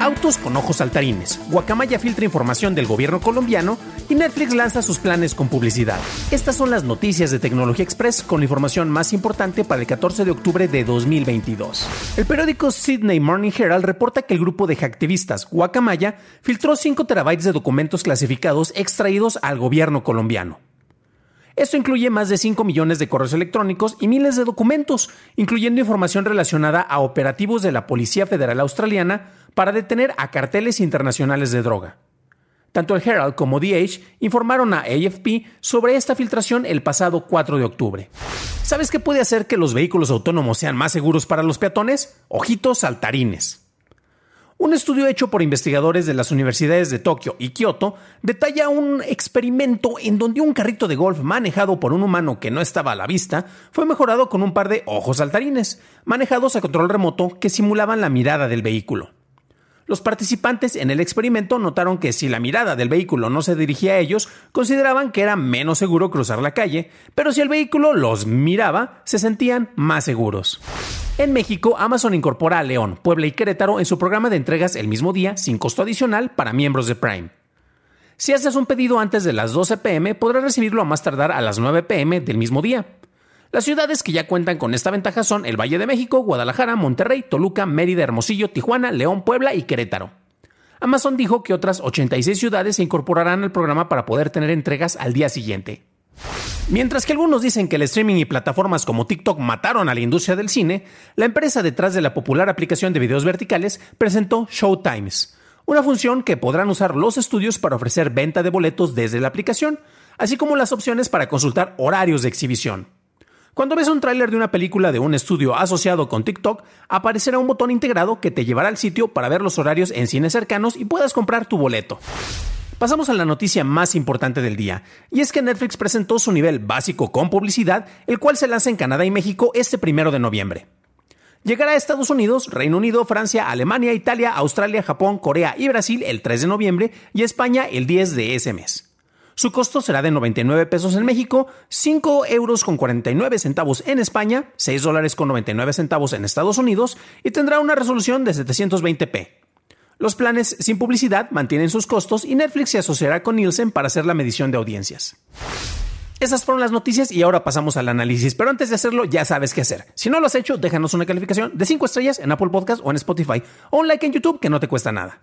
Autos con ojos saltarines. Guacamaya filtra información del gobierno colombiano y Netflix lanza sus planes con publicidad. Estas son las noticias de Tecnología Express con la información más importante para el 14 de octubre de 2022. El periódico Sydney Morning Herald reporta que el grupo de hacktivistas Guacamaya filtró 5 terabytes de documentos clasificados extraídos al gobierno colombiano. Esto incluye más de 5 millones de correos electrónicos y miles de documentos, incluyendo información relacionada a operativos de la Policía Federal Australiana para detener a carteles internacionales de droga. Tanto el Herald como DH informaron a AFP sobre esta filtración el pasado 4 de octubre. ¿Sabes qué puede hacer que los vehículos autónomos sean más seguros para los peatones? Ojitos saltarines. Un estudio hecho por investigadores de las universidades de Tokio y Kioto detalla un experimento en donde un carrito de golf manejado por un humano que no estaba a la vista fue mejorado con un par de ojos saltarines, manejados a control remoto que simulaban la mirada del vehículo. Los participantes en el experimento notaron que si la mirada del vehículo no se dirigía a ellos, consideraban que era menos seguro cruzar la calle, pero si el vehículo los miraba, se sentían más seguros. En México, Amazon incorpora a León, Puebla y Querétaro en su programa de entregas el mismo día, sin costo adicional para miembros de Prime. Si haces un pedido antes de las 12 pm, podrás recibirlo a más tardar a las 9 pm del mismo día. Las ciudades que ya cuentan con esta ventaja son el Valle de México, Guadalajara, Monterrey, Toluca, Mérida, Hermosillo, Tijuana, León, Puebla y Querétaro. Amazon dijo que otras 86 ciudades se incorporarán al programa para poder tener entregas al día siguiente. Mientras que algunos dicen que el streaming y plataformas como TikTok mataron a la industria del cine, la empresa detrás de la popular aplicación de videos verticales presentó Showtimes, una función que podrán usar los estudios para ofrecer venta de boletos desde la aplicación, así como las opciones para consultar horarios de exhibición. Cuando ves un tráiler de una película de un estudio asociado con TikTok, aparecerá un botón integrado que te llevará al sitio para ver los horarios en cines cercanos y puedas comprar tu boleto. Pasamos a la noticia más importante del día, y es que Netflix presentó su nivel básico con publicidad, el cual se lanza en Canadá y México este primero de noviembre. Llegará a Estados Unidos, Reino Unido, Francia, Alemania, Italia, Australia, Japón, Corea y Brasil el 3 de noviembre y España el 10 de ese mes. Su costo será de 99 pesos en México, 5 euros con 49 centavos en España, 6 dólares con 99 centavos en Estados Unidos y tendrá una resolución de 720p. Los planes sin publicidad mantienen sus costos y Netflix se asociará con Nielsen para hacer la medición de audiencias. Esas fueron las noticias y ahora pasamos al análisis, pero antes de hacerlo ya sabes qué hacer. Si no lo has hecho, déjanos una calificación de 5 estrellas en Apple Podcast o en Spotify o un like en YouTube que no te cuesta nada.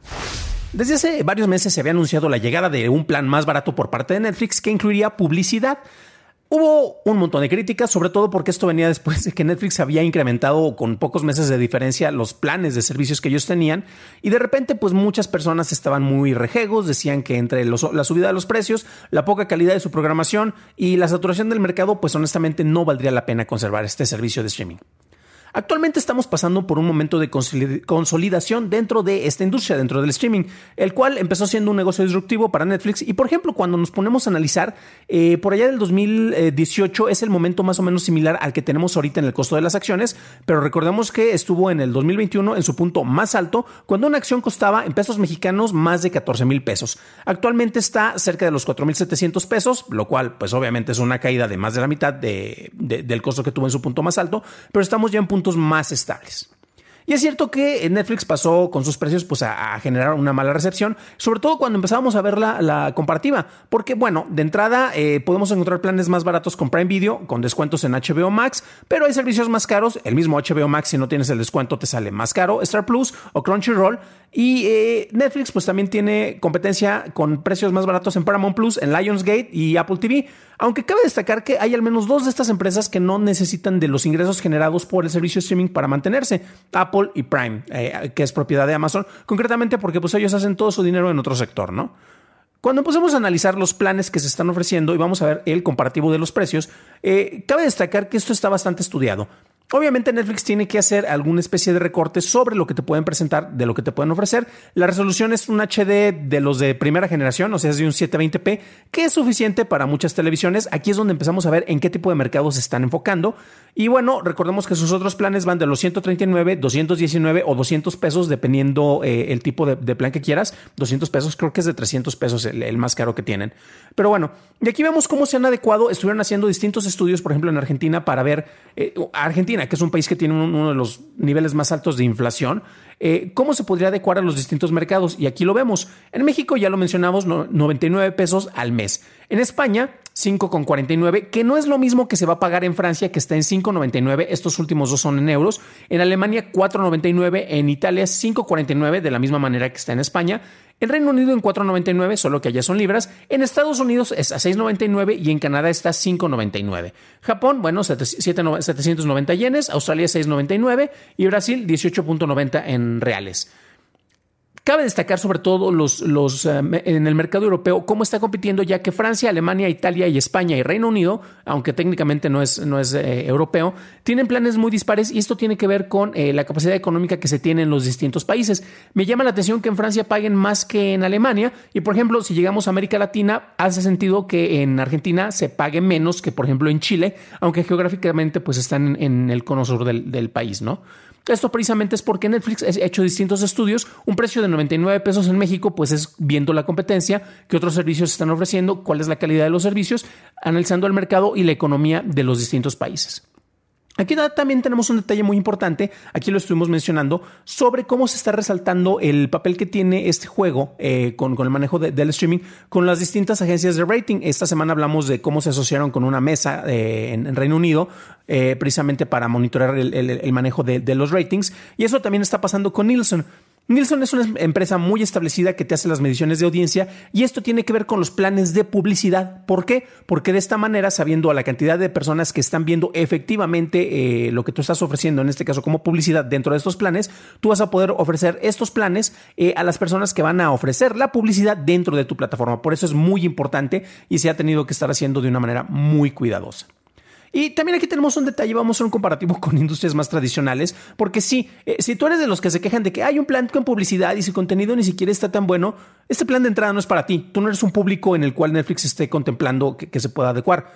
Desde hace varios meses se había anunciado la llegada de un plan más barato por parte de Netflix que incluiría publicidad. Hubo un montón de críticas, sobre todo porque esto venía después de que Netflix había incrementado con pocos meses de diferencia los planes de servicios que ellos tenían y de repente pues muchas personas estaban muy rejegos, decían que entre la subida de los precios, la poca calidad de su programación y la saturación del mercado pues honestamente no valdría la pena conservar este servicio de streaming. Actualmente estamos pasando por un momento de consolidación dentro de esta industria, dentro del streaming, el cual empezó siendo un negocio disruptivo para Netflix. Y por ejemplo, cuando nos ponemos a analizar, eh, por allá del 2018 es el momento más o menos similar al que tenemos ahorita en el costo de las acciones, pero recordemos que estuvo en el 2021 en su punto más alto, cuando una acción costaba en pesos mexicanos más de 14 mil pesos. Actualmente está cerca de los 4 mil 700 pesos, lo cual pues obviamente es una caída de más de la mitad del costo que tuvo en su punto más alto, pero estamos ya en punto más estables. Y es cierto que Netflix pasó con sus precios pues, a, generar una mala recepción, sobre todo cuando empezábamos a ver la, comparativa, porque bueno, de entrada eh, podemos encontrar planes más baratos con Prime Video, con descuentos en HBO Max, pero hay servicios más caros, el mismo HBO Max si no tienes el descuento te sale más caro, Star Plus o Crunchyroll, y eh, Netflix pues también tiene competencia con precios más baratos en Paramount Plus, en Lionsgate y Apple TV. Aunque cabe destacar que hay al menos dos de estas empresas que no necesitan de los ingresos generados por el servicio streaming para mantenerse, Apple y Prime, eh, que es propiedad de Amazon, concretamente porque pues ellos hacen todo su dinero en otro sector, ¿no? Cuando empecemos a analizar los planes que se están ofreciendo y vamos a ver el comparativo de los precios, eh, cabe destacar que esto está bastante estudiado. Obviamente Netflix tiene que hacer alguna especie de recorte sobre lo que te pueden presentar, de lo que te pueden ofrecer. La resolución es un HD de los de primera generación, o sea, es de un 720p, que es suficiente para muchas televisiones. Aquí es donde empezamos a ver en qué tipo de mercados se están enfocando. Y bueno, recordemos que sus otros planes van de los 139, 219 o 200 pesos, dependiendo eh, el tipo de, plan que quieras. 200 pesos, creo que es de 300 pesos el, más caro que tienen. Pero bueno, y aquí vemos cómo se han adecuado. Estuvieron haciendo distintos estudios, por ejemplo, en Argentina, para ver eh, Argentina, que es un país que tiene uno de los niveles más altos de inflación. Eh, cómo se podría adecuar a los distintos mercados. Y aquí lo vemos. En México ya lo mencionamos, 99 pesos al mes. En España, 5,49, que no es lo mismo que se va a pagar en Francia, que está en 5,99. Estos últimos dos son en euros. En Alemania, 4,99. En Italia, 5,49, de la misma manera que está en España. En Reino Unido en 4.99, solo que allá son libras. En Estados Unidos es a 6.99 y en Canadá está a 5.99. Japón, bueno, 790 yenes, Australia 6.99 y Brasil 18.90 en reales. Cabe destacar sobre todo los, los, eh, en el mercado europeo cómo está compitiendo ya que Francia, Alemania, Italia y España y Reino Unido, aunque técnicamente no es, no es eh, europeo, tienen planes muy dispares y esto tiene que ver con eh, la capacidad económica que se tiene en los distintos países. Me llama la atención que en Francia paguen más que en Alemania y por ejemplo si llegamos a América Latina hace sentido que en Argentina se pague menos que por ejemplo en Chile, aunque geográficamente pues están en, el cono sur del, del país, ¿no? Esto precisamente es porque Netflix ha hecho distintos estudios. Un precio de 99 pesos en México, pues es viendo la competencia, qué otros servicios están ofreciendo, cuál es la calidad de los servicios, analizando el mercado y la economía de los distintos países. Aquí también tenemos un detalle muy importante, aquí lo estuvimos mencionando, sobre cómo se está resaltando el papel que tiene este juego eh, con, el manejo del streaming con las distintas agencias de rating. Esta semana hablamos de cómo se asociaron con una mesa eh, en, Reino Unido eh, precisamente para monitorear el, manejo de, de los ratings y eso también está pasando con Nielsen. Nielsen es una empresa muy establecida que te hace las mediciones de audiencia y esto tiene que ver con los planes de publicidad. ¿Por qué? Porque de esta manera, sabiendo a la cantidad de personas que están viendo efectivamente eh, lo que tú estás ofreciendo, en este caso como publicidad dentro de estos planes, tú vas a poder ofrecer estos planes eh, a las personas que van a ofrecer la publicidad dentro de tu plataforma. Por eso es muy importante y se ha tenido que estar haciendo de una manera muy cuidadosa. Y también aquí tenemos un detalle, vamos a hacer un comparativo con industrias más tradicionales, porque sí, eh, si tú eres de los que se quejan de que hay un plan con publicidad y su contenido ni siquiera está tan bueno, este plan de entrada no es para ti. Tú no eres un público en el cual Netflix esté contemplando que, se pueda adecuar.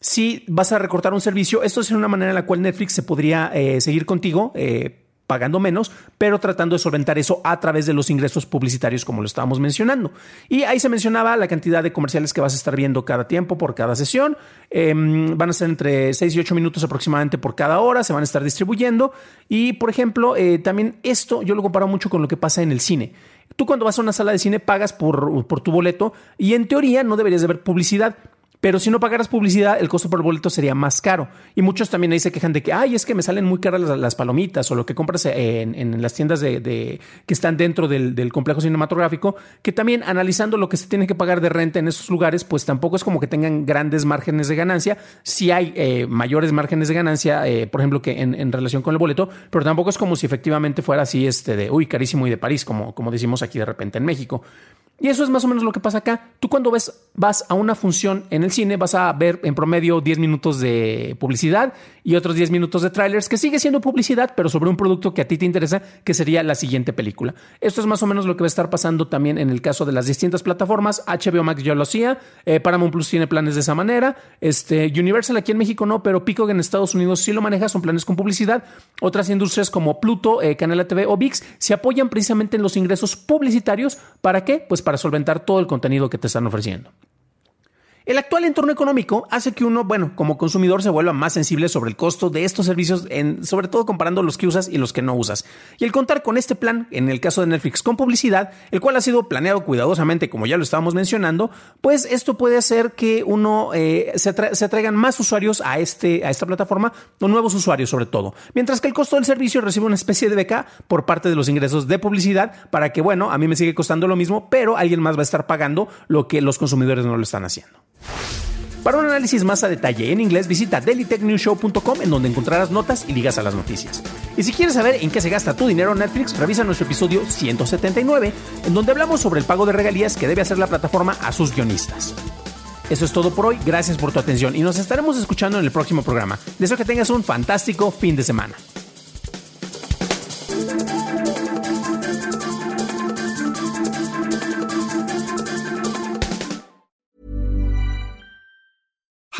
Si vas a recortar un servicio, esto es una manera en la cual Netflix se podría eh, seguir contigo. Eh, pagando menos, pero tratando de solventar eso a través de los ingresos publicitarios, como lo estábamos mencionando. Y ahí se mencionaba la cantidad de comerciales que vas a estar viendo cada tiempo por cada sesión. Em, van a ser entre 6 y 8 minutos aproximadamente por cada hora, se van a estar distribuyendo. Y, por ejemplo, eh, también esto yo lo comparo mucho con lo que pasa en el cine. Tú cuando vas a una sala de cine pagas por, por tu boleto y en teoría no deberías de ver publicidad. Pero si no pagaras publicidad, el costo por boleto sería más caro. Y muchos también ahí se quejan de que, ay, es que me salen muy caras las, palomitas o lo que compras en, las tiendas de, que están dentro del, complejo cinematográfico, que también analizando lo que se tiene que pagar de renta en esos lugares, pues tampoco es como que tengan grandes márgenes de ganancia. Si hay eh, mayores márgenes de ganancia, eh, por ejemplo, que en, relación con el boleto, pero tampoco es como si efectivamente fuera así, este de, uy, carísimo y de París, como, como decimos aquí de repente en México. Y eso es más o menos lo que pasa acá. Tú cuando ves, vas a una función en el cine, vas a ver en promedio 10 minutos de publicidad y otros 10 minutos de trailers, que sigue siendo publicidad, pero sobre un producto que a ti te interesa, que sería la siguiente película. Esto es más o menos lo que va a estar pasando también en el caso de las distintas plataformas. HBO Max ya lo hacía, eh, Paramount Plus tiene planes de esa manera, este, Universal aquí en México no, pero Pico en Estados Unidos sí lo maneja, son planes con publicidad. Otras industrias como Pluto, eh, Canal TV o VIX se apoyan precisamente en los ingresos publicitarios. ¿Para qué? Pues para para solventar todo el contenido que te están ofreciendo. El actual entorno económico hace que uno, bueno, como consumidor se vuelva más sensible sobre el costo de estos servicios, sobre todo comparando los que usas y los que no usas. Y el contar con este plan, en el caso de Netflix con publicidad, el cual ha sido planeado cuidadosamente, como ya lo estábamos mencionando, pues esto puede hacer que uno eh, se, atraigan más usuarios a, este, a esta plataforma, o nuevos usuarios sobre todo. Mientras que el costo del servicio recibe una especie de beca por parte de los ingresos de publicidad para que, bueno, a mí me sigue costando lo mismo, pero alguien más va a estar pagando lo que los consumidores no lo están haciendo. Para un análisis más a detalle en inglés, visita dailytechnewshow.com en donde encontrarás notas y ligas a las noticias. Y si quieres saber en qué se gasta tu dinero Netflix, revisa nuestro episodio 179, en donde hablamos sobre el pago de regalías que debe hacer la plataforma a sus guionistas. Eso es todo por hoy, gracias por tu atención y nos estaremos escuchando en el próximo programa. Deseo que tengas un fantástico fin de semana.